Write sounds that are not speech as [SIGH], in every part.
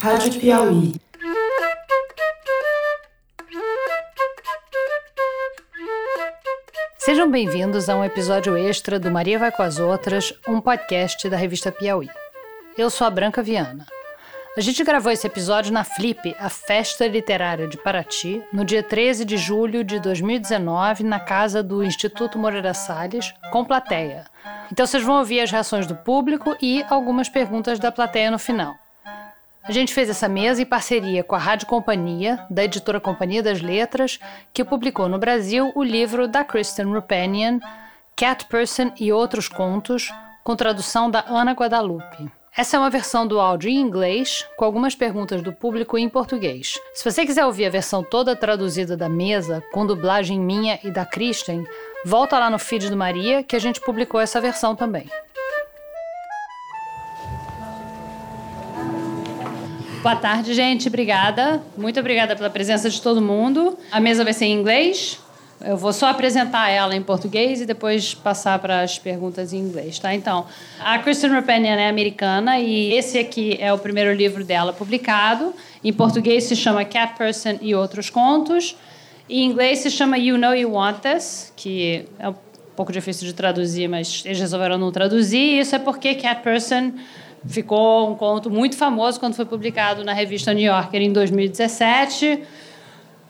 Rádio Piauí. Sejam bem-vindos a um episódio extra do Maria Vai com as Outras, um podcast da revista Piauí. Eu sou a Branca Viana. A gente gravou esse episódio na Flip, a Festa Literária de Paraty, no dia 13 de julho de 2019, na casa do Instituto Moreira Salles, com plateia. Então vocês vão ouvir as reações do público e algumas perguntas da plateia no final. A gente fez essa mesa em parceria com a Rádio Companhia, da editora Companhia das Letras, que publicou no Brasil o livro da Kristen Rupenian, Cat Person e Outros Contos, com tradução da Ana Guadalupe. Essa é uma versão do áudio em inglês, com algumas perguntas do público em português. Se você quiser ouvir a versão toda traduzida da mesa, com dublagem minha e da Kristen, volta lá no feed do Maria, que a gente publicou essa versão também. Boa tarde, gente. Obrigada. Muito obrigada pela presença de todo mundo. A mesa vai ser em inglês. Eu vou só apresentar ela em português e depois passar para as perguntas em inglês, tá? Então, a Kristen Rapenian é americana e esse aqui é o primeiro livro dela publicado. Em português se chama Cat Person e Outros Contos. Em inglês se chama You Know You Want This, que é um pouco difícil de traduzir, mas eles resolveram não traduzir. Isso é porque Cat Person ficou um conto muito famoso quando foi publicado na revista New Yorker em 2017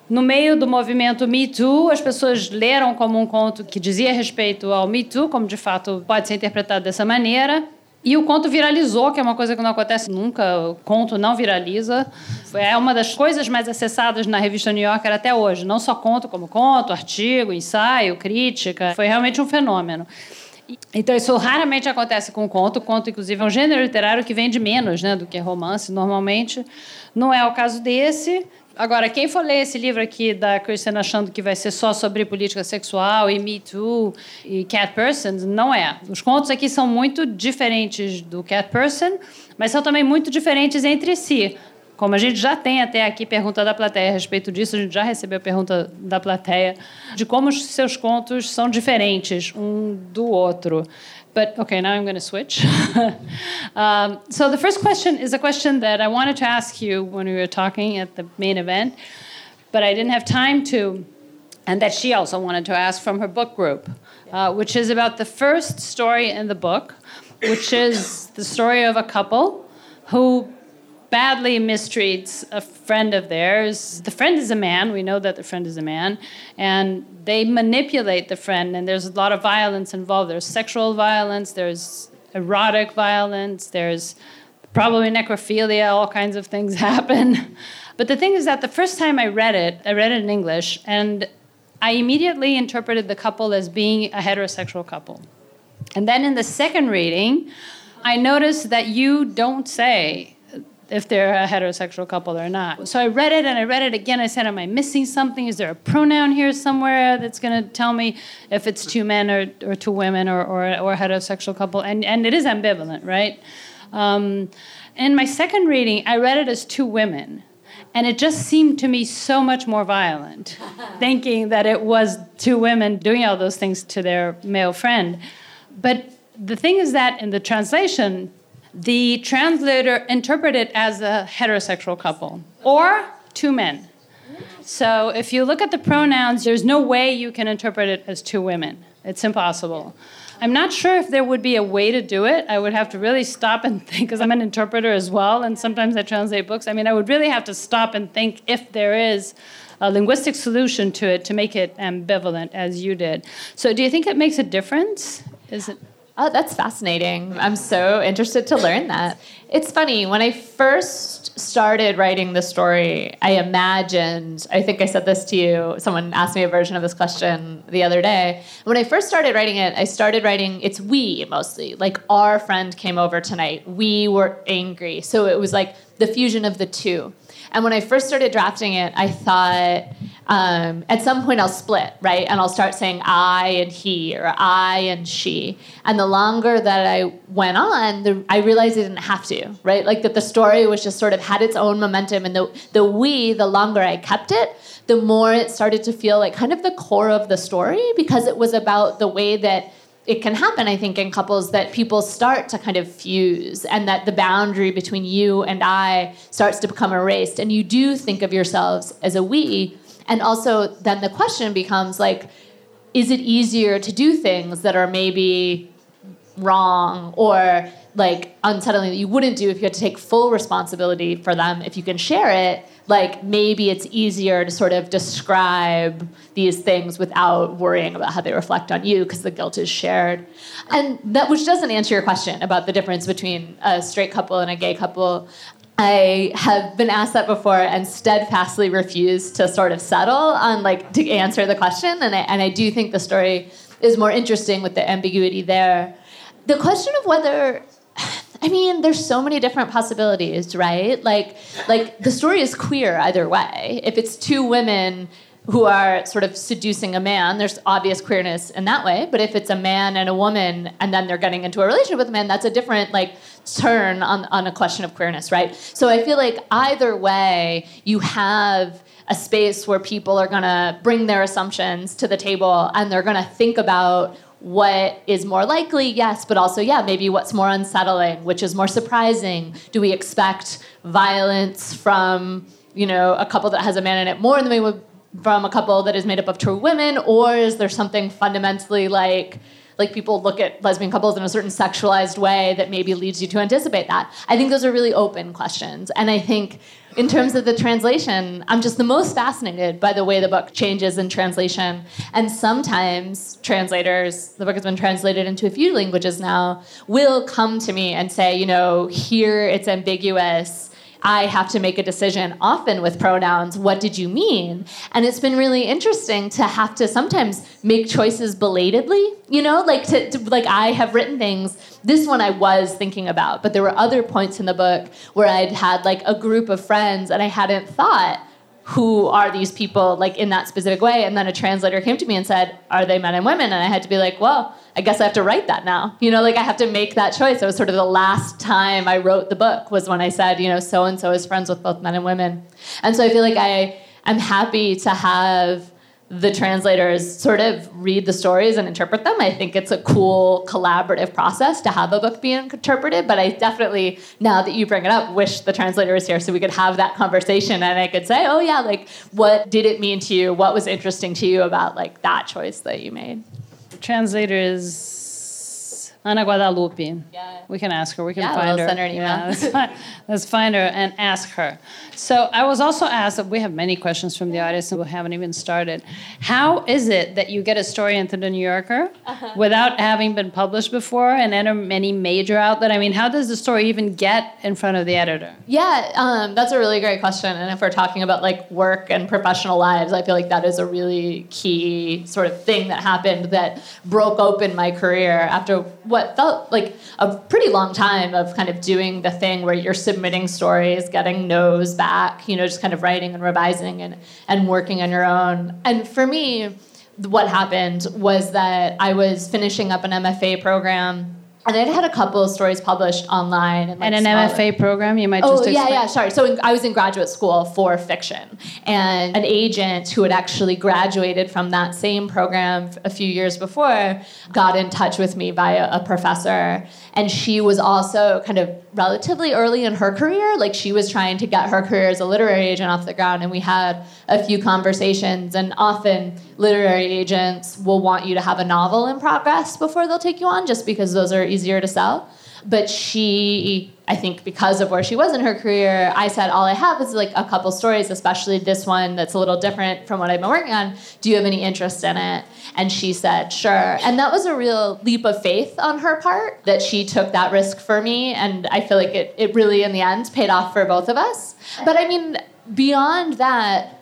no meio do movimento Me Too, as pessoas leram como um conto que dizia respeito ao Me Too, como de fato pode ser interpretado dessa maneira. E o conto viralizou, que é uma coisa que não acontece nunca. O conto não viraliza. É uma das coisas mais acessadas na revista New Yorker até hoje. Não só conto, como conto, artigo, ensaio, crítica. Foi realmente um fenômeno. Então, isso raramente acontece com conto. Conto, inclusive, é um gênero literário que vende menos né, do que romance, normalmente. Não é o caso desse. Agora, quem for ler esse livro aqui da Kristen achando que vai ser só sobre política sexual e Me Too e Cat Person, não é. Os contos aqui são muito diferentes do Cat Person, mas são também muito diferentes entre si. Como a gente já tem até aqui pergunta da plateia a respeito disso, a gente já recebeu pergunta da plateia de como os seus contos são diferentes um do outro. But okay, now I'm going to switch. [LAUGHS] um, so the first question is a question that I wanted to ask you when we were talking at the main event, but I didn't have time to, and that she also wanted to ask from her book group, uh, which is about the first story in the book, which is the story of a couple who badly mistreats a friend of theirs. The friend is a man. We know that the friend is a man. And they manipulate the friend, and there's a lot of violence involved. There's sexual violence, there's erotic violence, there's probably necrophilia, all kinds of things [LAUGHS] happen. But the thing is that the first time I read it, I read it in English, and I immediately interpreted the couple as being a heterosexual couple. And then in the second reading, I noticed that you don't say if they're a heterosexual couple or not. So I read it and I read it again. I said, Am I missing something? Is there a pronoun here somewhere that's going to tell me if it's two men or, or two women or, or, or a heterosexual couple? And, and it is ambivalent, right? Um, in my second reading, I read it as two women. And it just seemed to me so much more violent, [LAUGHS] thinking that it was two women doing all those things to their male friend. But the thing is that in the translation, the translator interpreted as a heterosexual couple or two men. So if you look at the pronouns, there's no way you can interpret it as two women. It's impossible. I'm not sure if there would be a way to do it. I would have to really stop and [LAUGHS] think, because I'm an interpreter as well, and sometimes I translate books. I mean, I would really have to stop and think if there is a linguistic solution to it to make it ambivalent as you did. So, do you think it makes a difference? Is it? Oh, that's fascinating. I'm so interested to learn that. It's funny, when I first started writing the story, I imagined, I think I said this to you, someone asked me a version of this question the other day. When I first started writing it, I started writing, it's we mostly. Like, our friend came over tonight. We were angry. So it was like the fusion of the two. And when I first started drafting it, I thought, um, at some point I'll split, right? And I'll start saying I and he or I and she. And the longer that I went on, the, I realized I didn't have to, right? Like that the story was just sort of had its own momentum. And the, the we, the longer I kept it, the more it started to feel like kind of the core of the story because it was about the way that it can happen, I think, in couples that people start to kind of fuse and that the boundary between you and I starts to become erased. And you do think of yourselves as a we. And also, then the question becomes like, is it easier to do things that are maybe wrong or like unsettling that you wouldn't do if you had to take full responsibility for them if you can share it like maybe it's easier to sort of describe these things without worrying about how they reflect on you because the guilt is shared. And that which doesn't answer your question about the difference between a straight couple and a gay couple. I have been asked that before and steadfastly refused to sort of settle on like to answer the question. And I, and I do think the story is more interesting with the ambiguity there. The question of whether I mean, there's so many different possibilities, right? Like, like the story is queer either way. If it's two women who are sort of seducing a man, there's obvious queerness in that way. But if it's a man and a woman, and then they're getting into a relationship with a man, that's a different like turn on on a question of queerness, right? So I feel like either way, you have a space where people are gonna bring their assumptions to the table and they're gonna think about what is more likely yes but also yeah maybe what's more unsettling which is more surprising. Do we expect violence from you know a couple that has a man in it more than we would from a couple that is made up of true women or is there something fundamentally like like people look at lesbian couples in a certain sexualized way that maybe leads you to anticipate that. I think those are really open questions. And i think in terms of the translation, I'm just the most fascinated by the way the book changes in translation. And sometimes translators, the book has been translated into a few languages now, will come to me and say, you know, here it's ambiguous I have to make a decision often with pronouns. What did you mean? And it's been really interesting to have to sometimes make choices belatedly, you know, like to, to, like I have written things. This one I was thinking about, but there were other points in the book where I'd had like a group of friends and I hadn't thought who are these people like in that specific way and then a translator came to me and said are they men and women and i had to be like well i guess i have to write that now you know like i have to make that choice it was sort of the last time i wrote the book was when i said you know so and so is friends with both men and women and so i feel like i am happy to have the translators sort of read the stories and interpret them. I think it's a cool collaborative process to have a book be interpreted. But I definitely, now that you bring it up, wish the translator was here so we could have that conversation and I could say, oh yeah, like what did it mean to you? What was interesting to you about like that choice that you made? The translator is Ana Guadalupe. Yeah. We can ask her. We can yeah, find we'll her. Send her an email. Yeah, let's, find, [LAUGHS] let's find her and ask her. So I was also asked. We have many questions from the audience, and we haven't even started. How is it that you get a story into the New Yorker uh-huh. without having been published before and enter any major outlet? I mean, how does the story even get in front of the editor? Yeah, um, that's a really great question. And if we're talking about like work and professional lives, I feel like that is a really key sort of thing that happened that broke open my career after what felt like a pretty long time of kind of doing the thing where you're submitting stories, getting no's back, you know, just kind of writing and revising and, and working on your own. And for me, what happened was that I was finishing up an MFA program and I'd had a couple of stories published online. And, like, and an smaller. MFA program, you might oh, just Oh, explain. yeah, yeah, sorry. So in, I was in graduate school for fiction. And an agent who had actually graduated from that same program a few years before got in touch with me via a professor. And she was also kind of relatively early in her career. Like she was trying to get her career as a literary agent off the ground. And we had a few conversations. And often literary agents will want you to have a novel in progress before they'll take you on, just because those are easier to sell. But she, I think, because of where she was in her career, I said, All I have is like a couple stories, especially this one that's a little different from what I've been working on. Do you have any interest in it? And she said, Sure. And that was a real leap of faith on her part that she took that risk for me. And I feel like it, it really, in the end, paid off for both of us. But I mean, beyond that,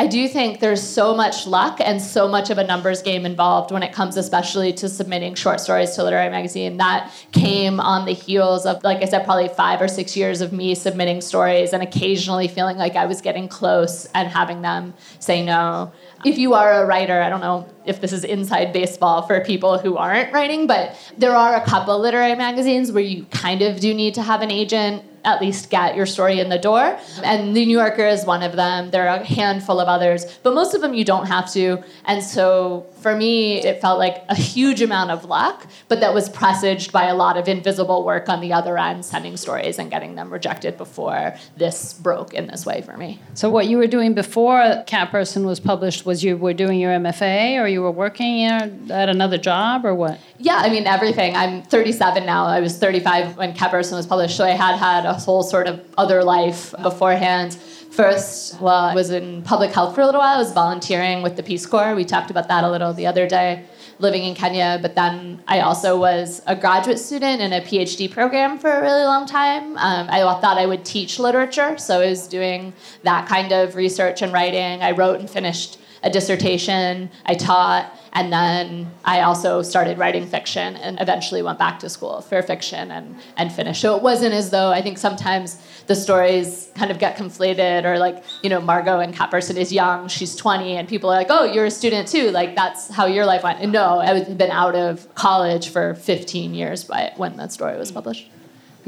I do think there's so much luck and so much of a numbers game involved when it comes, especially to submitting short stories to literary magazine. That came on the heels of, like I said, probably five or six years of me submitting stories and occasionally feeling like I was getting close and having them say no. If you are a writer, I don't know if this is inside baseball for people who aren't writing, but there are a couple literary magazines where you kind of do need to have an agent at least get your story in the door. And the New Yorker is one of them. There are a handful of others, but most of them you don't have to. And so for me, it felt like a huge amount of luck, but that was presaged by a lot of invisible work on the other end, sending stories and getting them rejected before this broke in this way for me. So, what you were doing before Cat Person was published was you were doing your MFA, or you were working at another job, or what? Yeah, I mean everything. I'm 37 now. I was 35 when Cat Person was published, so I had had a whole sort of other life beforehand. First, well, I was in public health for a little while. I was volunteering with the Peace Corps. We talked about that a little the other day, living in Kenya. But then I also was a graduate student in a PhD program for a really long time. Um, I thought I would teach literature, so I was doing that kind of research and writing. I wrote and finished a dissertation. I taught. And then I also started writing fiction and eventually went back to school for fiction and, and finished. So it wasn't as though I think sometimes the stories kind of get conflated or like, you know, Margot and Cat Person is young, she's 20, and people are like, oh, you're a student too. Like that's how your life went. And no, I had been out of college for 15 years by when that story was mm. published.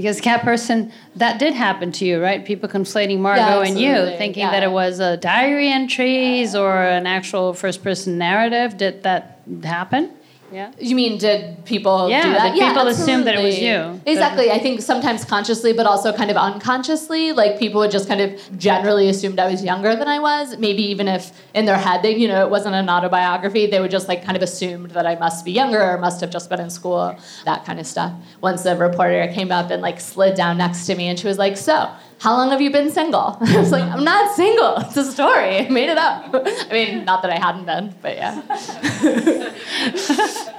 Because Cat Person, that did happen to you, right? People conflating Margot yeah, and you, thinking yeah. that it was a diary entries or an actual first person narrative. Did that happen? Yeah. You mean did people yeah, do that? yeah, people assumed that it was you. Exactly. I think sometimes consciously, but also kind of unconsciously. Like people would just kind of generally assumed I was younger than I was. Maybe even if in their head they, you know, it wasn't an autobiography, they would just like kind of assumed that I must be younger or must have just been in school, that kind of stuff. Once a reporter came up and like slid down next to me and she was like, So, how long have you been single? [LAUGHS] I was like, I'm not single. It's a story. I made it up. I mean, not that I hadn't been, but yeah.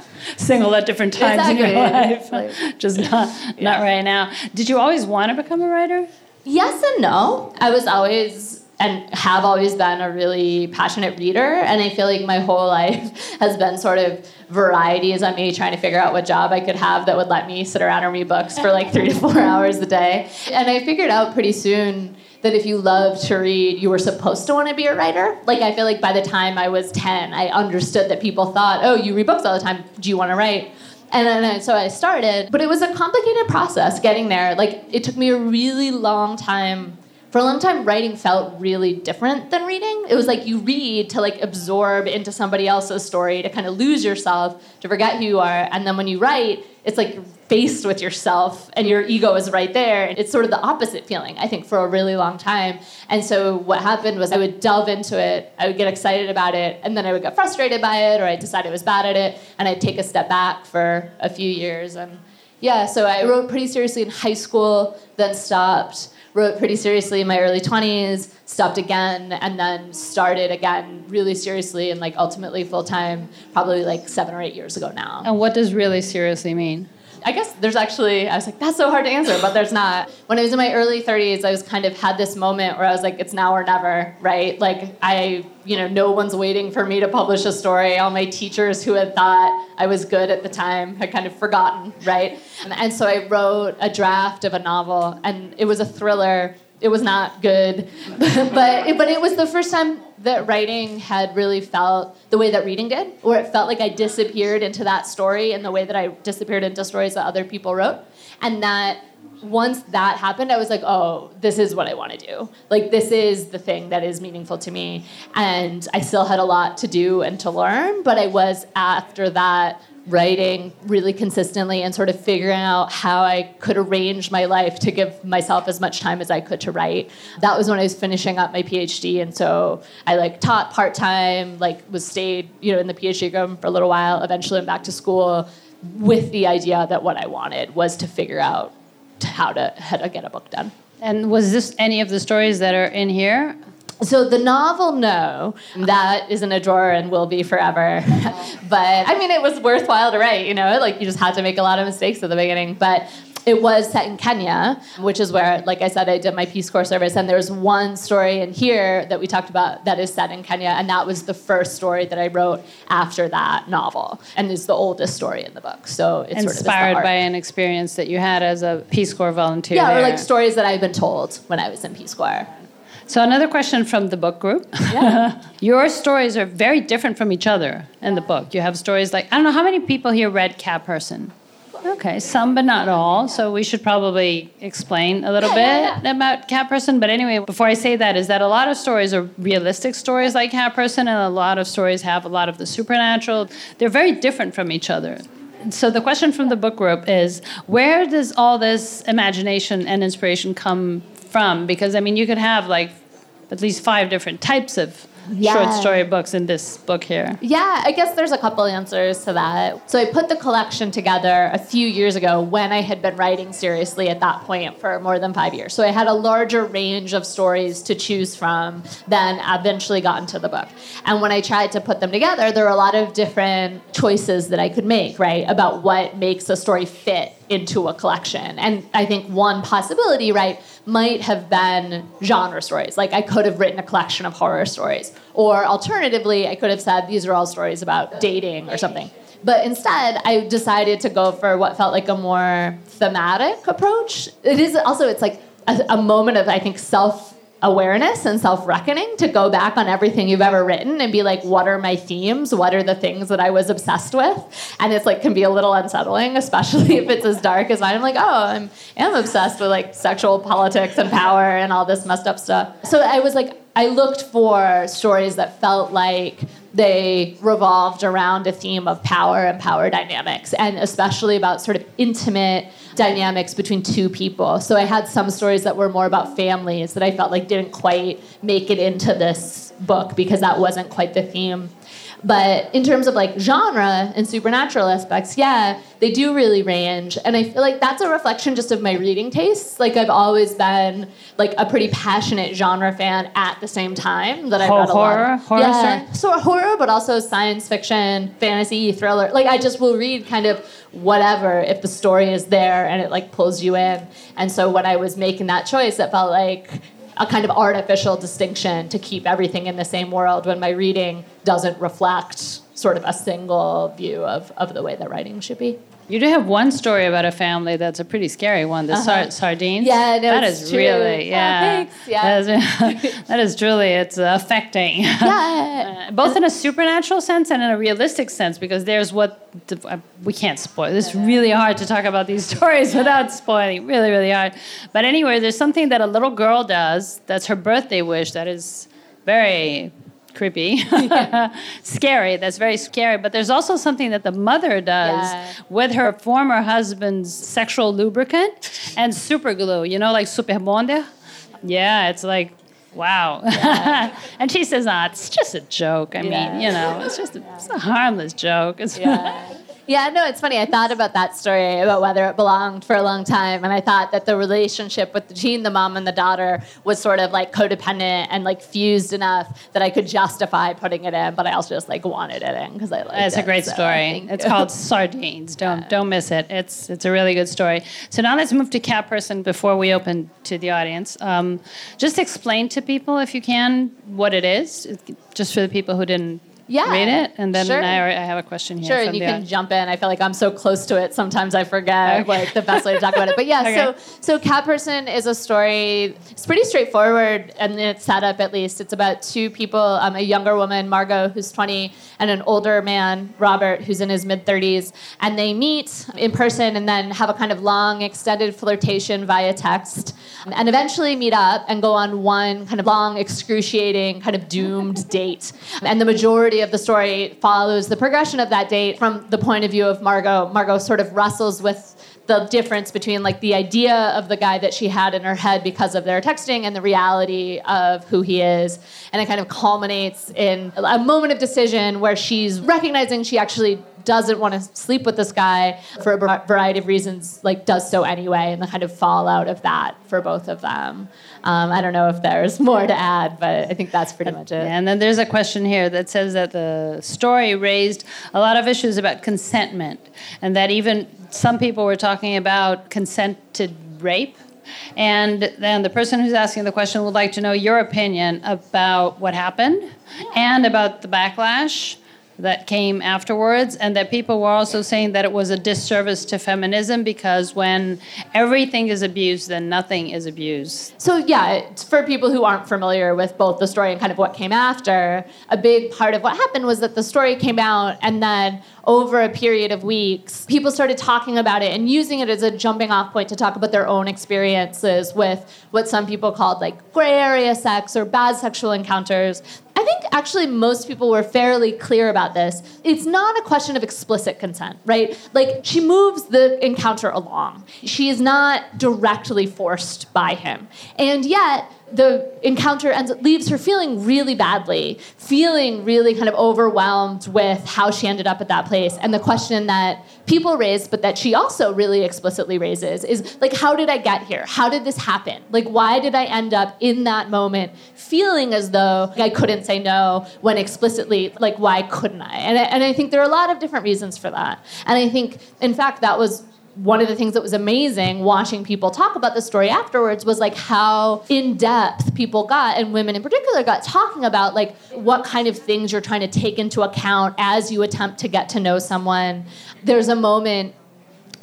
[LAUGHS] single at different times exactly. in your life, like, [LAUGHS] just not yeah. not right now. Did you always want to become a writer? Yes and no. I was always and have always been a really passionate reader. And I feel like my whole [LAUGHS] life has been sort of varieties on me trying to figure out what job I could have that would let me sit around and read books for like three to four [LAUGHS] hours a day. And I figured out pretty soon that if you love to read, you were supposed to want to be a writer. Like, I feel like by the time I was 10, I understood that people thought, oh, you read books all the time. Do you want to write? And then so I started, but it was a complicated process getting there. Like, it took me a really long time for a long time writing felt really different than reading. It was like you read to like absorb into somebody else's story to kind of lose yourself to forget who you are and then when you write it's like you're faced with yourself and your ego is right there. It's sort of the opposite feeling i think for a really long time. And so what happened was i would delve into it i would get excited about it and then i would get frustrated by it or i'd decide i was bad at it and i'd take a step back for a few years. And yeah so i wrote pretty seriously in high school then stopped wrote pretty seriously in my early 20s, stopped again, and then started again really seriously and like ultimately full time probably like seven or eight years ago now. And what does really seriously mean? I guess there's actually, I was like, that's so hard to answer, but there's not. When I was in my early 30s, I was kind of had this moment where I was like, it's now or never, right? Like, I, you know, no one's waiting for me to publish a story. All my teachers who had thought I was good at the time had kind of forgotten, right? And, and so I wrote a draft of a novel, and it was a thriller it was not good. [LAUGHS] But but it was the first time that writing had really felt the way that reading did where it felt like i disappeared into that story in the way that i disappeared into stories that other people wrote. And that once that happened i was like oh this is what i want to do. Like this is the thing that is meaningful to me. And i still had a lot to do and to learn but i was after that writing really consistently and sort of figuring out how I could arrange my life to give myself as much time as I could to write. That was when I was finishing up my PhD and so I like taught part-time, like was stayed, you know, in the PhD program for a little while, eventually went back to school with the idea that what I wanted was to figure out how to how to get a book done. And was this any of the stories that are in here? So the novel, no, that is in a drawer and will be forever. [LAUGHS] but I mean, it was worthwhile to write. You know, like you just had to make a lot of mistakes at the beginning, but. It was set in Kenya, which is where, like I said, I did my Peace Corps service. And there's one story in here that we talked about that is set in Kenya. And that was the first story that I wrote after that novel and is the oldest story in the book. So it's inspired sort of by an experience that you had as a Peace Corps volunteer. Yeah, there. or like stories that I've been told when I was in Peace Corps. So another question from the book group. Yeah. [LAUGHS] Your stories are very different from each other in the book. You have stories like I don't know how many people here read Cat Person. Okay, some but not all. So we should probably explain a little Yeah, bit yeah, about Cat Person. But anyway, before I say that, is that a lot of stories are realistic stories like Cat Person, and a lot of stories have a lot of the supernatural. They're very different from each other. So the question from the book group is, where does all this imagination and inspiration come from? Because I mean, you could have like at least five different types of Yeah. short story books in this book here. Yeah, I guess there's a couple answers to that. So I put the collection together a few years ago when I had been writing seriously at that point for more than five years. So I had a larger range of stories to choose from than eventually got into the book. And when I tried to put them together, there were a lot of different choices that I could make, right, about what makes a story fit into a collection. And I think one possibility, right, might have been genre stories. Like I could have written a collection of horror stories. Or alternatively, I could have said these are all stories about dating or something. But instead, I decided to go for what felt like a more thematic approach. It is also, it's like a, a moment of, I think, self awareness and self reckoning to go back on everything you've ever written and be like, what are my themes? What are the things that I was obsessed with? And it's like, can be a little unsettling, especially [LAUGHS] if it's as dark as mine. I'm like, oh, I'm am obsessed with like sexual politics and power and all this messed up stuff. So I was like, I looked for stories that felt like they revolved around a theme of power and power dynamics, and especially about sort of intimate dynamics between two people. So I had some stories that were more about families that I felt like didn't quite make it into this book because that wasn't quite the theme. But in terms of like genre and supernatural aspects, yeah, they do really range. And I feel like that's a reflection just of my reading tastes. Like I've always been like a pretty passionate genre fan at the same time that I've read a lot. of- Horror yeah, so horror, but also science fiction, fantasy, thriller. Like I just will read kind of whatever if the story is there and it like pulls you in. And so when I was making that choice, it felt like a kind of artificial distinction to keep everything in the same world when my reading doesn't reflect sort of a single view of, of the way that writing should be. You do have one story about a family that's a pretty scary one. The Uh-huh. sardines. Yeah, no, that is true. really Oh, yeah. thanks, yeah. That is, [LAUGHS] that is truly it's affecting. Yeah. Uh, [LAUGHS] both in a supernatural sense and in a realistic sense, because there's what uh, we can't spoil. It's really hard to talk about these [LAUGHS] stories without spoiling. Really, really hard. But anyway, there's something that a little girl does. That's her birthday wish. That is very creepy, [LAUGHS] scary. That's very scary. But there's also something that the mother does Yeah. with her former husband's sexual lubricant and super glue. You know, like super bonde. Yeah, it's like. Wow. [LAUGHS] and she says, ah, it's just a joke. I Yeah. mean, you know, it's just a, it's a harmless joke. [LAUGHS] Yeah. Yeah, no, it's funny. I thought about that story about whether it belonged for a long time, and I thought that the relationship with between the mom and the daughter was sort of like codependent and like fused enough that I could justify putting it in, but I also just like wanted it in because I liked It's it. a great so story. It's called Sardines. Don't don't miss it. It's it's a really good story. So now let's move to Cat Person before we open to the audience. Um, just explain to people, if you can, what it is, just for the people who didn't Yeah, read it, and then sure. I, I have a question here. Sure, you can audience. jump in. I feel like I'm so close to it. Sometimes I forget Okay. like the best way to talk about it. But yeah, [LAUGHS] Okay. so so Cat Person is a story. It's pretty straightforward, and it's set up at least. It's about two people: um, a younger woman, Margot, who's 20, and an older man, Robert, who's in his mid 30s, and they meet in person and then have a kind of long, extended flirtation via text, and eventually meet up and go on one kind of long, excruciating, kind of doomed [LAUGHS] date. And the majority of the story follows the progression of that date from the point of view of Margot. Margot sort of wrestles with the difference between like the idea of the guy that she had in her head because of their texting and the reality of who he is and it kind of culminates in a moment of decision where she's recognizing she actually doesn't want to sleep with this guy for a variety of reasons like does so anyway and the kind of fallout of that for both of them um, i don't know if there's more to add but i think that's pretty much it. And then there's a question here that says that the story raised a lot of issues about consentment, and that even some people were talking about consented rape. And then the person who's asking the question would like to know your opinion about what happened and about the backlash that came afterwards, and that people were also saying that it was a disservice to feminism because when everything is abused, then nothing is abused. So, yeah, for people who aren't familiar with both the story and kind of what came after, a big part of what happened was that the story came out, and then over a period of weeks, people started talking about it and using it as a jumping off point to talk about their own experiences with what some people called like gray area sex or bad sexual encounters. I think actually most people were fairly clear about this. It's not a question of explicit consent, right? Like she moves the encounter along. She is not directly forced by him. And yet, the encounter ends leaves her feeling really badly, feeling really kind of overwhelmed with how she ended up at that place. And the question that people raise, but that she also really explicitly raises, is like, how did I get here? How did this happen? Like, why did I end up in that moment feeling as though I couldn't say no when explicitly, like, why couldn't I? And I, and I think there are a lot of different reasons for that. And I think, in fact, that was one of the things that was amazing watching people talk about the story afterwards was like how in depth people got and women in particular got talking about like what kind of things you're trying to take into account as you attempt to get to know someone there's a moment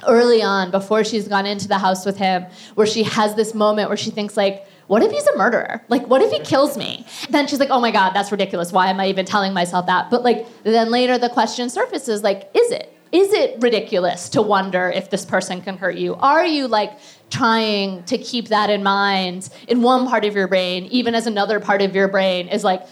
early on before she's gone into the house with him where she has this moment where she thinks like what if he's a murderer? Like, what if he kills me? Then she's like, oh my God, that's ridiculous. Why am I even telling myself that? But like, then later the question surfaces like, is it? Is it ridiculous to wonder if this person can hurt you? Are you like trying to keep that in mind in one part of your brain, even as another part of your brain is like,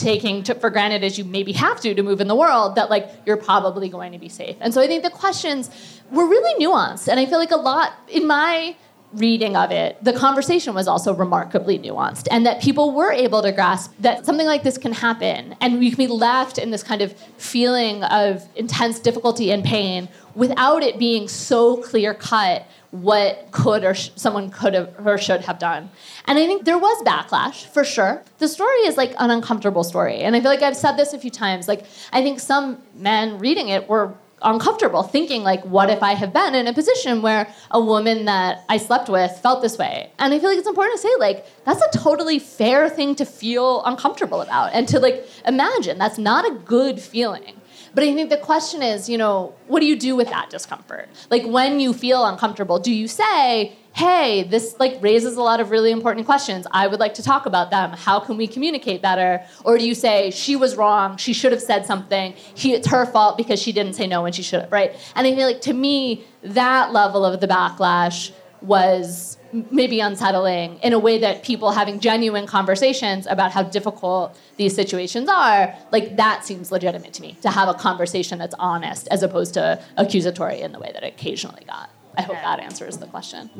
taking to, for granted as you maybe have to to move in the world that like you're probably going to be safe and so i think the questions were really nuanced and i feel like a lot in my reading of it, the conversation was also remarkably nuanced, and that people were able to grasp that something like this can happen, and we can be left in this kind of feeling of intense difficulty and pain without it being so clear cut what could or sh- someone could have or should have done. And I think there was backlash for sure. The story is like an uncomfortable story, and I feel like I've said this a few times. Like I think some men reading it were uncomfortable thinking like what if i have been in a position where a woman that i slept with felt this way? And i feel like it's important to say like that's a totally fair thing to feel uncomfortable about and to like imagine. That's not a good feeling. But I think the question is, you know, what do you do with that discomfort? Like when you feel uncomfortable, do you say, hey, this like raises a lot of really important questions. I would like to talk about them. How can we communicate better? Or do you say she was wrong? She should have said something. He, it's her fault because she didn't say no when she should have, right? And I feel like to me, that level of the backlash was maybe unsettling in a way that people having genuine conversations about how difficult these situations are, like that seems legitimate to me to have a conversation that's honest as opposed to accusatory in the way that it occasionally got. I hope that answers the question.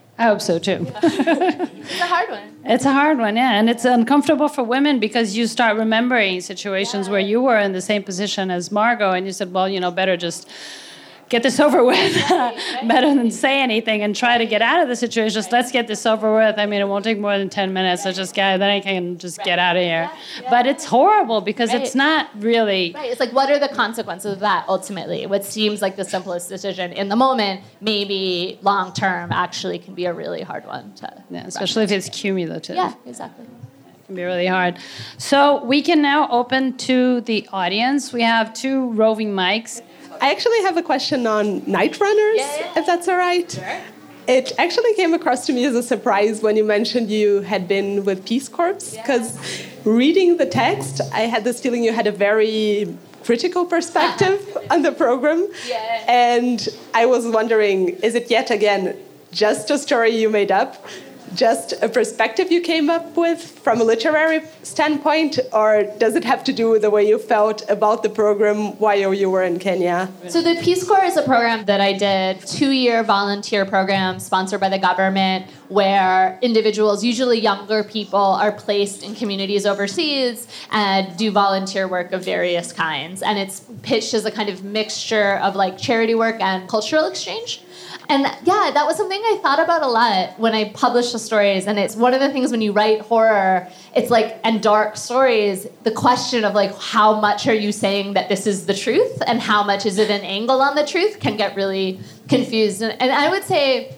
[LAUGHS] I hope so too. [LAUGHS] it's a hard one. It's a hard one, yeah. And it's uncomfortable for women because you start remembering situations yeah. where you were in the same position as Margot and you said, well, you know, better just get this over with [LAUGHS] [LAUGHS] better than say anything and try to get out of the situation. Just let's get this over with. I mean, it won't take more than 10 minutes. So just get, then I can just get out of here. But it's horrible because right. it's not really. Right. It's like, what are the consequences of that ultimately? What seems like the simplest decision in the moment, maybe long term, actually can be a really hard one to. Yeah, especially if it's cumulative. Yeah, exactly can be really hard. So we can now open to the audience. We have two roving mics. I actually have a question on Night Runners, yeah, yeah. if that's all right. Sure. It actually came across to me as a surprise when you mentioned you had been with Peace Corps, because yeah. reading the text, I had this feeling you had a very critical perspective [LAUGHS] on the program. And I was wondering, is it yet again just a story you made up? Just a perspective you came up with from a literary standpoint, or does it have to do with the way you felt about the program while you were in Kenya? So, the Peace Corps is a program that I did, two year volunteer program sponsored by the government, where individuals, usually younger people, are placed in communities overseas and do volunteer work of various kinds. And it's pitched as a kind of mixture of like charity work and cultural exchange. And yeah, that was something I thought about a lot when I published the stories. And it's one of the things when you write horror, it's like, and dark stories, the question of like, how much are you saying that this is the truth and how much is it an angle on the truth can get really confused. And, and I would say,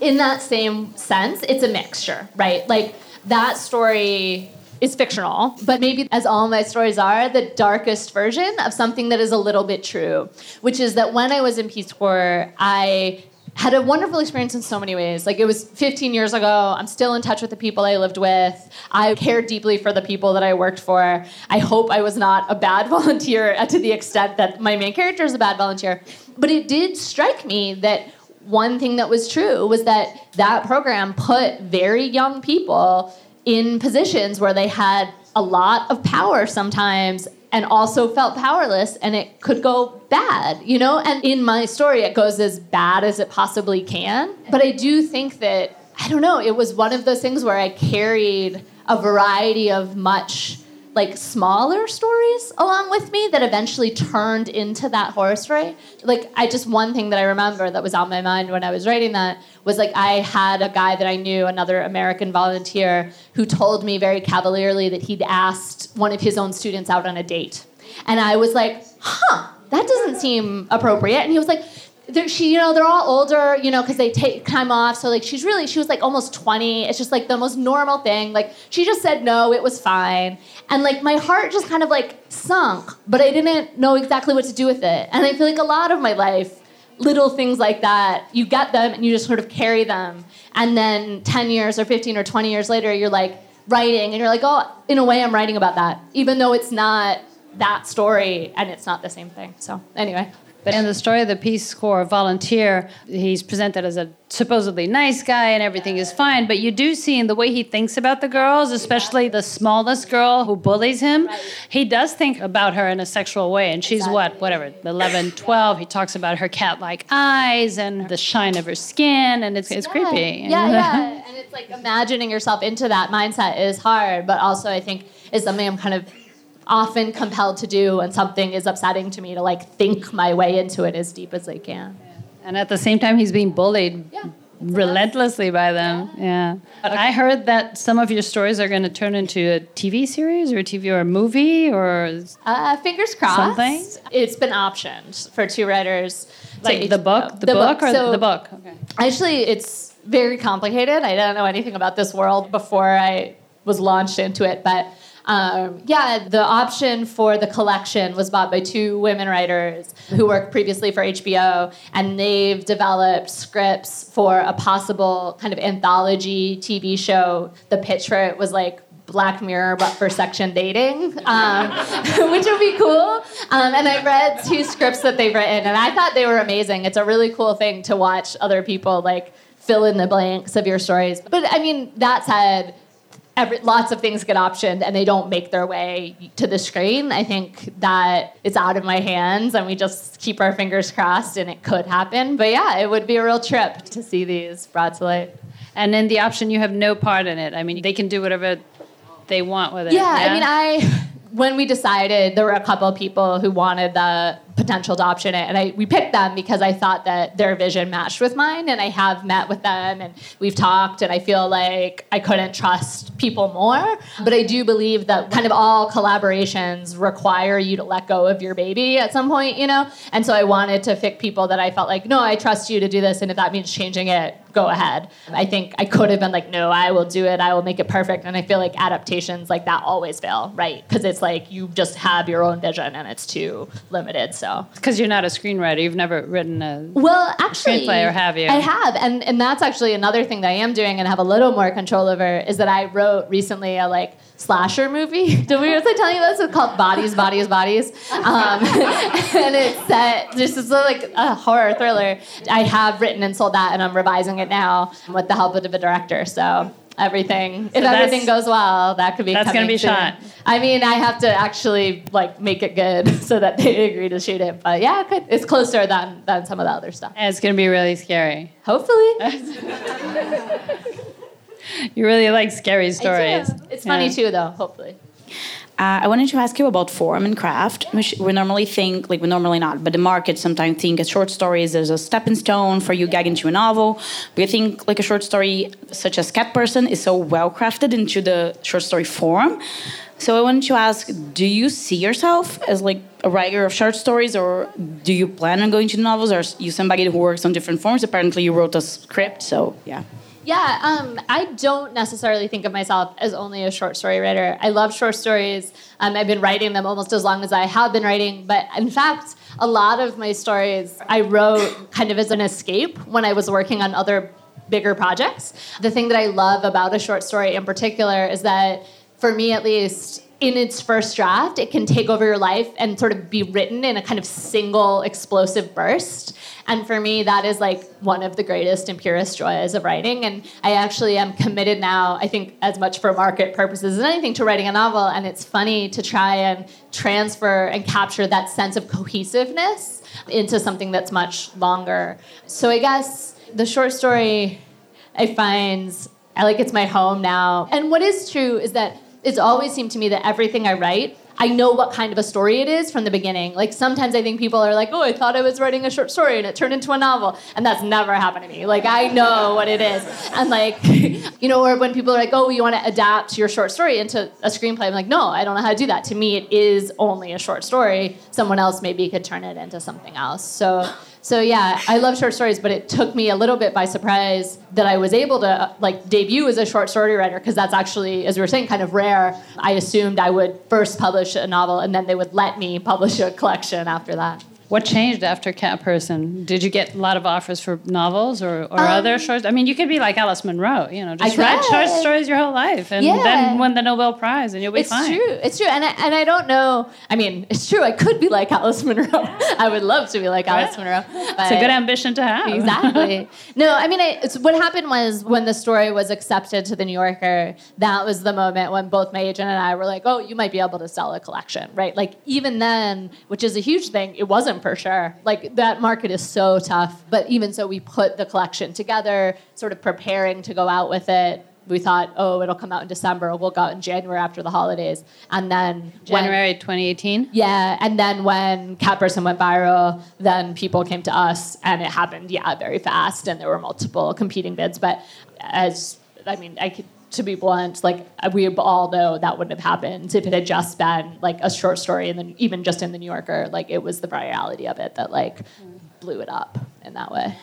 in that same sense, it's a mixture, right? Like, that story is fictional, but maybe as all my stories are, the darkest version of something that is a little bit true, which is that when I was in Peace Corps, I had a wonderful experience in so many ways. Like it was 15 years ago. I'm still in touch with the people I lived with. I cared deeply for the people that I worked for. I hope I was not a bad [LAUGHS] volunteer to the extent that my main character is a bad volunteer. But it did strike me that one thing that was true was that that program put very young people in positions where they had a lot of power sometimes and also felt powerless and it could go bad, you know? And in my story, it goes as bad as it possibly can. But I do think that, I don't know, it was one of those things where I carried a variety of much like smaller stories along with me that eventually turned into that horror story. Like I just one thing that I remember that was on my mind when I was writing that was like I had a guy that I knew, another American volunteer, who told me very cavalierly that he'd asked one of his own students out on a date. And I was like, "Huh, that doesn't seem appropriate." And he was like, they're, she, you know, they're all older, you know, because they take time off. So like, she's really, she was like almost 20. It's just like the most normal thing. Like, she just said no, it was fine, and like my heart just kind of like sunk, but I didn't know exactly what to do with it. And I feel like a lot of my life, little things like that, you get them and you just sort of carry them, and then 10 years or 15 or 20 years later, you're like writing, and you're like, oh, in a way, I'm writing about that, even though it's not that story and it's not the same thing. So anyway. But in the story of the Peace Corps volunteer, he's presented as a supposedly nice guy and everything is fine. But you do see in the way he thinks about the girls, especially the smallest girl who bullies him, he does think about her in a sexual way. And she's what, whatever, 11, 12. He talks about her cat like eyes and the shine of her skin, and it's, it's yeah. creepy. Yeah, [LAUGHS] yeah. And it's like imagining yourself into that mindset is hard, but also I think is something I'm kind of often compelled to do when something is upsetting to me to like think my way into it as deep as I can. And at the same time, he's being bullied yeah. relentlessly by them. Yeah. yeah. I heard that some of your stories are going to turn into a TV series or a TV or a movie or. Uh, fingers crossed. Something. It's been optioned for two writers. Like the book, the, the book, book, or so the book. Okay. Actually, it's very complicated. I don't know anything about this world before I was launched into it, but um, yeah, the option for the collection was bought by two women writers who worked previously for HBO, and they've developed scripts for a possible kind of anthology TV show. The pitch for it was like Black Mirror, but for section dating, um, [LAUGHS] which would be cool. Um, and I read two scripts that they've written, and I thought they were amazing. It's a really cool thing to watch other people like fill in the blanks of your stories. But I mean, that said, every, lots of things get optioned and they don't make their way to the screen. I think that it's out of my hands and we just keep our fingers crossed and it could happen. But yeah, it would be a real trip to see these brought to light. And in the option, you have no part in it. I mean, they can do whatever they want with it. Yeah, yeah? I mean, I when we decided, there were a couple of people who wanted the potential to option it, and I we picked them because I thought that their vision matched with mine, and I have met with them and we've talked, and I feel like I couldn't trust people more. But I do believe that kind of all collaborations require you to let go of your baby at some point, you know. And so I wanted to pick people that I felt like, no, I trust you to do this, and if that means changing it, go ahead. I think I could have been like, no, I will do it. I will make it perfect. And I feel like adaptations like that always fail, right? Because it's like you just have your own vision and it's too limited. So because you're not a screenwriter, you've never written a well, actually, screenplay, or have you? I have, and and that's actually another thing that I am doing and have a little more control over is that I wrote recently a like slasher movie. [LAUGHS] Did we was I telling you this? It's called Bodies, Bodies, Bodies, um, [LAUGHS] and it's set. This is like a horror thriller. I have written and sold that, and I'm revising it now with the help of the director. So everything. So if everything goes well, that could be. That's going to be soon. shot. I mean, I have to actually like make it good [LAUGHS] so that they agree to shoot it. But yeah, it could, it's closer than than some of the other stuff. And it's going to be really scary. Hopefully. [LAUGHS] [LAUGHS] you really like scary stories. It's funny yeah. too, though. Hopefully. Uh, I wanted to ask you about form and craft, which we normally think, like we normally not, but the market sometimes think a short story is a stepping stone for you getting into a novel. We think like a short story such as Cat Person is so well crafted into the short story form. So I wanted to ask, do you see yourself as like a writer of short stories, or do you plan on going to novels, or are you somebody who works on different forms? Apparently, you wrote a script, so yeah. Yeah, um, I don't necessarily think of myself as only a short story writer. I love short stories. Um, I've been writing them almost as long as I have been writing. But in fact, a lot of my stories I wrote kind of as an escape when I was working on other bigger projects. The thing that I love about a short story in particular is that, for me at least, in its first draft, it can take over your life and sort of be written in a kind of single explosive burst. And for me, that is like one of the greatest and purest joys of writing. And I actually am committed now, I think, as much for market purposes as anything, to writing a novel. And it's funny to try and transfer and capture that sense of cohesiveness into something that's much longer. So I guess the short story I find I like it's my home now. And what is true is that it's always seemed to me that everything I write I know what kind of a story it is from the beginning. Like sometimes I think people are like, "Oh, I thought I was writing a short story and it turned into a novel," and that's never happened to me. Like I know what it is, and like [LAUGHS] you know, or when people are like, "Oh, you want to adapt your short story into a screenplay," I'm like, "No, I don't know how to do that. To me, it is only a short story. Someone else maybe could turn it into something else." So so yeah, I love short stories, but it took me a little bit by surprise that I was able to like debut as a short story writer because that's actually, as we were saying, kind of rare. I assumed I would first publish a novel and then they would let me publish a collection after that. What changed after Cat Person? Did you get a lot of offers for novels or, or um, other shorts? I mean, you could be like Alice Munro, you know, just write short stories your whole life and yeah. then win the Nobel Prize and you'll be it's fine. It's true. It's true. And I, and I don't know. I mean, it's true. I could be like Alice Munro. [LAUGHS] I would love to be like Alice Munro. It's a good ambition to have. Exactly. [LAUGHS] no, I mean, it's, what happened was when the story was accepted to the New Yorker, that was the moment when both my agent and I were like, oh, you might be able to sell a collection, right? Like, even then, which is a huge thing, it wasn't for sure. Like, that market is so tough. But even so, we put the collection together, sort of preparing to go out with it. We thought, oh, it'll come out in December. We'll go out in January after the holidays. And then January when, 2018. Yeah, and then when Cat Person went viral, then people came to us, and it happened, yeah, very fast. And there were multiple competing bids. But as I mean, I could to be blunt, like uh, we all know that wouldn't have happened if it had just been like a short story, and then even just in the New Yorker, like it was the virality of it that like blew it up in that way.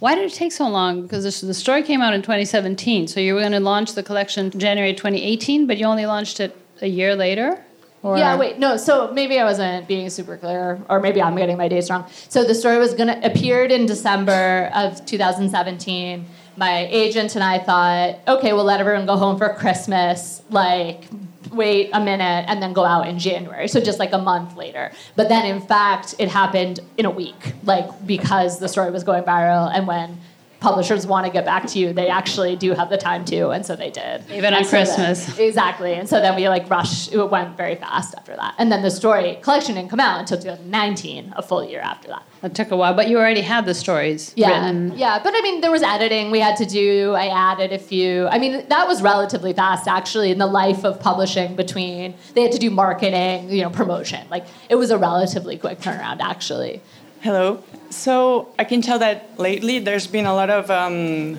Why did it take so long? Because the story came out in 2017, so you were going to launch the collection January 2018, but you only launched it a year later. Or? Yeah, wait, no. So maybe I wasn't being super clear, or maybe I'm getting my dates wrong. So the story was gonna appeared in December of 2017 my agent and I thought, okay, we'll let everyone go home for Christmas, like wait a minute and then go out in January. So just like a month later. But then in fact, it happened in a week, like because the story was going viral and when publishers want to get back to you, they actually do have the time to, and so they did. Even on so Christmas. Then, exactly. And so then we like rushed, it went very fast after that. And then the story collection didn't come out until 2019, a full year after that. It took a while, but you already had the stories yeah, written. Yeah, but I mean, there was editing we had to do. I added a few. I mean, that was relatively fast, actually, in the life of publishing between, they had to do marketing, you know, promotion. Like, it was a relatively quick turnaround, actually. Hello. So I can tell that lately there's been a lot of um,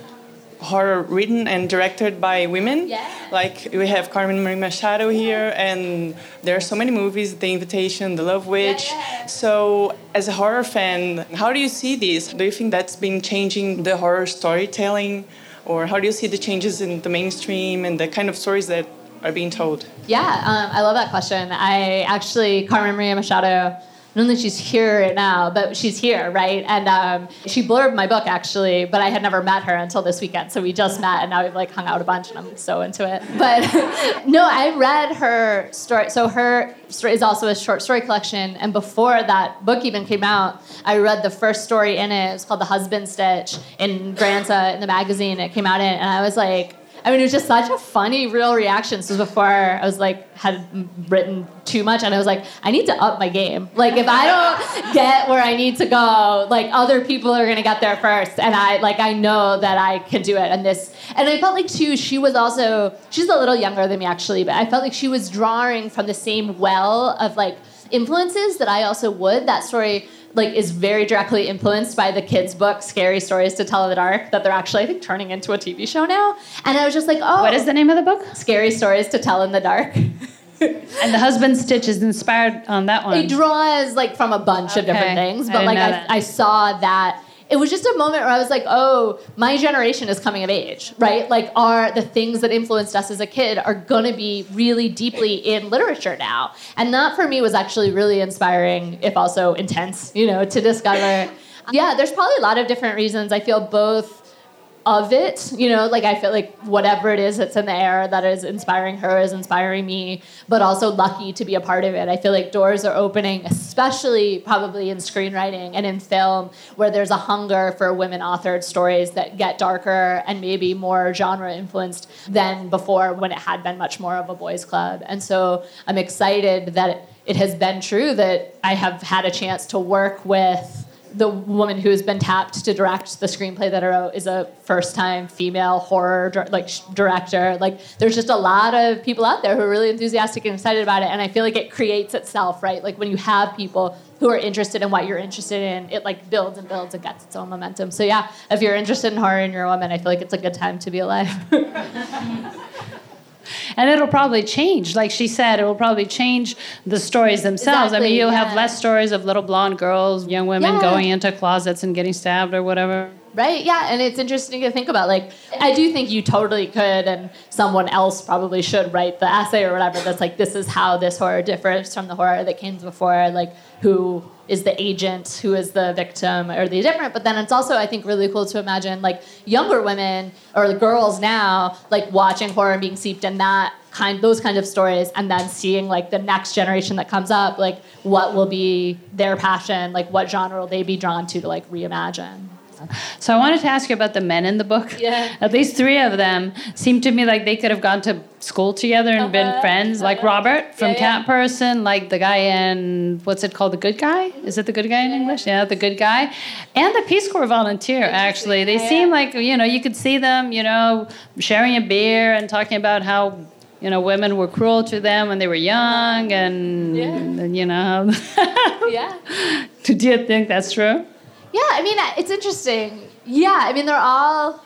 horror written and directed by women. Yeah. Like we have Carmen Maria Machado here, and there are so many movies: The Invitation, The Love Witch. Yeah, yeah. So, as a horror fan, how do you see this? Do you think that's been changing the horror storytelling, or how do you see the changes in the mainstream and the kind of stories that are being told? Yeah, um, I love that question. I actually Carmen Maria Machado only she's here right now, but she's here, right? And um, she blurbed my book actually, but I had never met her until this weekend. So we just met, and now we've like hung out a bunch, and I'm so into it. But [LAUGHS] no, I read her story. So her story is also a short story collection, and before that book even came out, I read the first story in it. It was called The Husband Stitch in Granta in the magazine. It came out in, and I was like I mean, it was just such a funny, real reaction. So before I was like, had written too much, and I was like, I need to up my game. Like, if I don't get where I need to go, like other people are gonna get there first, and I like I know that I can do it. And this, and I felt like too, she was also she's a little younger than me actually, but I felt like she was drawing from the same well of like influences that I also would. That story like is very directly influenced by the kids' book "Scary Stories to Tell in the Dark" that they're actually I think turning into a TV show now. And I was just like, oh, what is the name of the book? "Scary Stories to Tell in the Dark." and the husband stitch is inspired on that one. It draws like from a bunch okay. of different things, but like I, I saw that it was just a moment where I was like, oh, my generation is coming of age, right? Like, are the things that influenced us as a kid are going to be really deeply in literature now? And that for me was actually really inspiring, if also intense, you know, to discover. [LAUGHS] Yeah, there's probably a lot of different reasons. I feel both of it. You know, like I feel like whatever it is that's in the air that is inspiring her is inspiring me, but also lucky to be a part of it. I feel like doors are opening, especially probably in screenwriting and in film, where there's a hunger for women authored stories that get darker and maybe more genre influenced than before when it had been much more of a boys' club. And so I'm excited that it has been true that I have had a chance to work with the woman who has been tapped to direct the screenplay that I wrote is a first-time female horror like director. Like, there's just a lot of people out there who are really enthusiastic and excited about it, and I feel like it creates itself, right? Like when you have people who are interested in what you're interested in, it like builds and builds and gets its own momentum. So yeah, if you're interested in horror and you're a woman, I feel like it's a good time to be alive. [LAUGHS] and it'll probably change. Like she said, it will probably change the stories themselves. Exactly, I mean, you'll yeah. have less stories of little blonde girls, young women Yeah. going into closets and getting stabbed or whatever. Right? Yeah, and it's interesting to think about. Like, I do think you totally could, and someone else probably should write the essay or whatever that's like, this is how this horror differs from the horror that came before. Like, who is the agent, who is the victim, are they different? But then it's also, I think, really cool to imagine like younger women or girls now, like watching horror and being seeped in that kind, those kind of stories, and then seeing like the next generation that comes up, like what will be their passion, like what genre will they be drawn to to like reimagine. So I wanted to ask you about the men in the book. Yeah. At least three of them seem to me like they could have gone to school together and been Uh-huh. friends. Like Robert from Yeah, yeah. Cat Person, like the guy in what's it called, the Good Guy? Is it the Good Guy in English? Yeah, the Good Guy, and the Peace Corps volunteer. Actually, they Yeah, seem like you know you could see them, you know, sharing a beer and talking about how. You know, women were cruel to them when they were young, and, Yeah. and, you know, [LAUGHS] Yeah. do you think that's true? Yeah, I mean, it's interesting. Yeah, I mean, they're all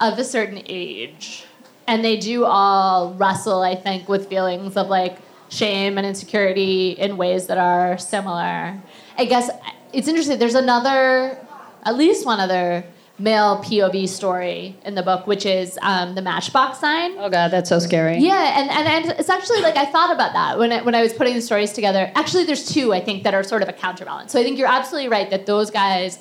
of a certain age. And they do all wrestle, I think, with feelings of like shame and insecurity in ways that are similar. I guess it's interesting. There's another, at least one other male POV story in the book, which is um, the matchbox sign. Oh God, that's so scary. Yeah, and, and, and it's actually like I thought about that when I, when I was putting the stories together. Actually, there's two I think that are sort of a counterbalance. So I think you're absolutely right that those guys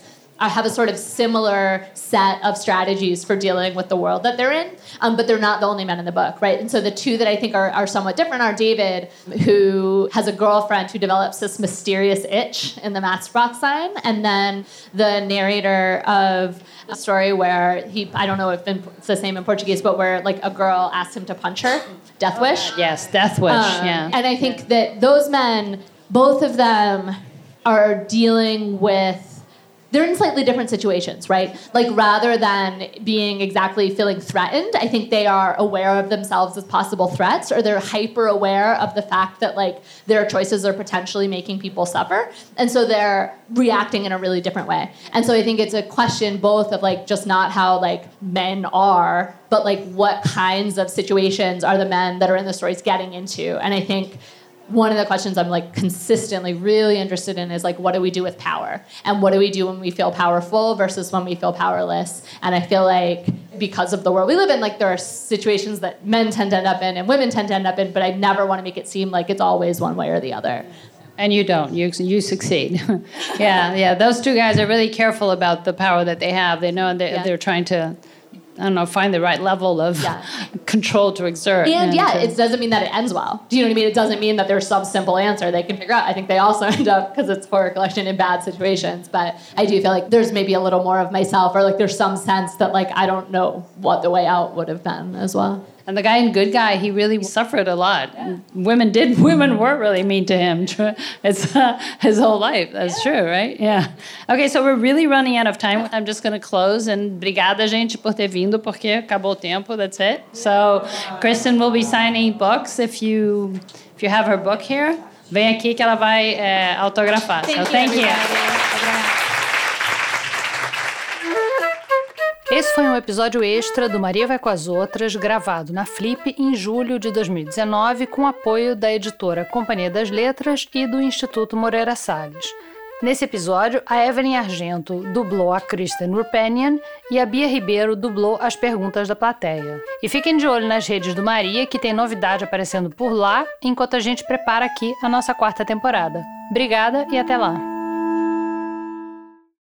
have a sort of similar set of strategies for dealing with the world that they're in, um, but they're not the only men in the book, right? And so the two that I think are, are somewhat different are David, who has a girlfriend who develops this mysterious itch in the matchbox sign, and then the narrator of a story where he I don't know if it's the same in Portuguese, but where like a girl asks him to punch her, death wish. Yes, Death Wish. Um, yeah. And I think that those men, both of them, are dealing with. They're in slightly different situations, right? Like rather than being exactly feeling threatened, I think they are aware of themselves as possible threats, or they're hyper aware of the fact that like their choices are potentially making people suffer, and so they're reacting in a really different way. And so I think it's a question both of like just not how like men are, but like what kinds of situations are the men that are in the stories getting into. And I think one of the questions I'm like consistently really interested in is like what do we do with power? And what do we do when we feel powerful versus when we feel powerless? And I feel like because of the world we live in, like there are situations that men tend to end up in and women tend to end up in, but I never want to make it seem like it's always one way or the other. And you don't. You you succeed. [LAUGHS] yeah, yeah. Those two guys are really careful about the power that they have. They know they're, Yeah. they're trying to, I don't know, find the right level of Yeah. [LAUGHS] control to exert. And yeah, to- it doesn't mean that it ends well. Do you know what I mean? It doesn't mean that there's some simple answer they can figure out. I think they also [LAUGHS] end up, because it's horror collection, in bad situations. But I do feel like there's maybe a little more of myself, or like there's some sense that like I don't know what the way out would have been as well. And the guy in Good Guy, he really suffered a lot. Women did. [LAUGHS] Women were really mean to him. [LAUGHS] It's uh, his whole life. That's true, right? Yeah. Okay, so we're really running out of time. I'm just going to close. And obrigada, gente, por ter vindo, porque acabou o tempo. That's it. So Kristen will be signing books if you if you have her book here. Vem aqui que ela vai eh, autografar. so thank you. Esse foi um episódio extra do Maria Vai com as Outras, gravado na Flip em julho de 2019, com apoio da editora Companhia das Letras e do Instituto Moreira Salles. Nesse episódio, a Evelyn Argento dublou a Kristen Rupenian e a Bia Ribeiro dublou as perguntas da plateia. E fiquem de olho nas redes do Maria, que tem novidade aparecendo por lá, enquanto a gente prepara aqui a nossa quarta temporada. Obrigada e até lá!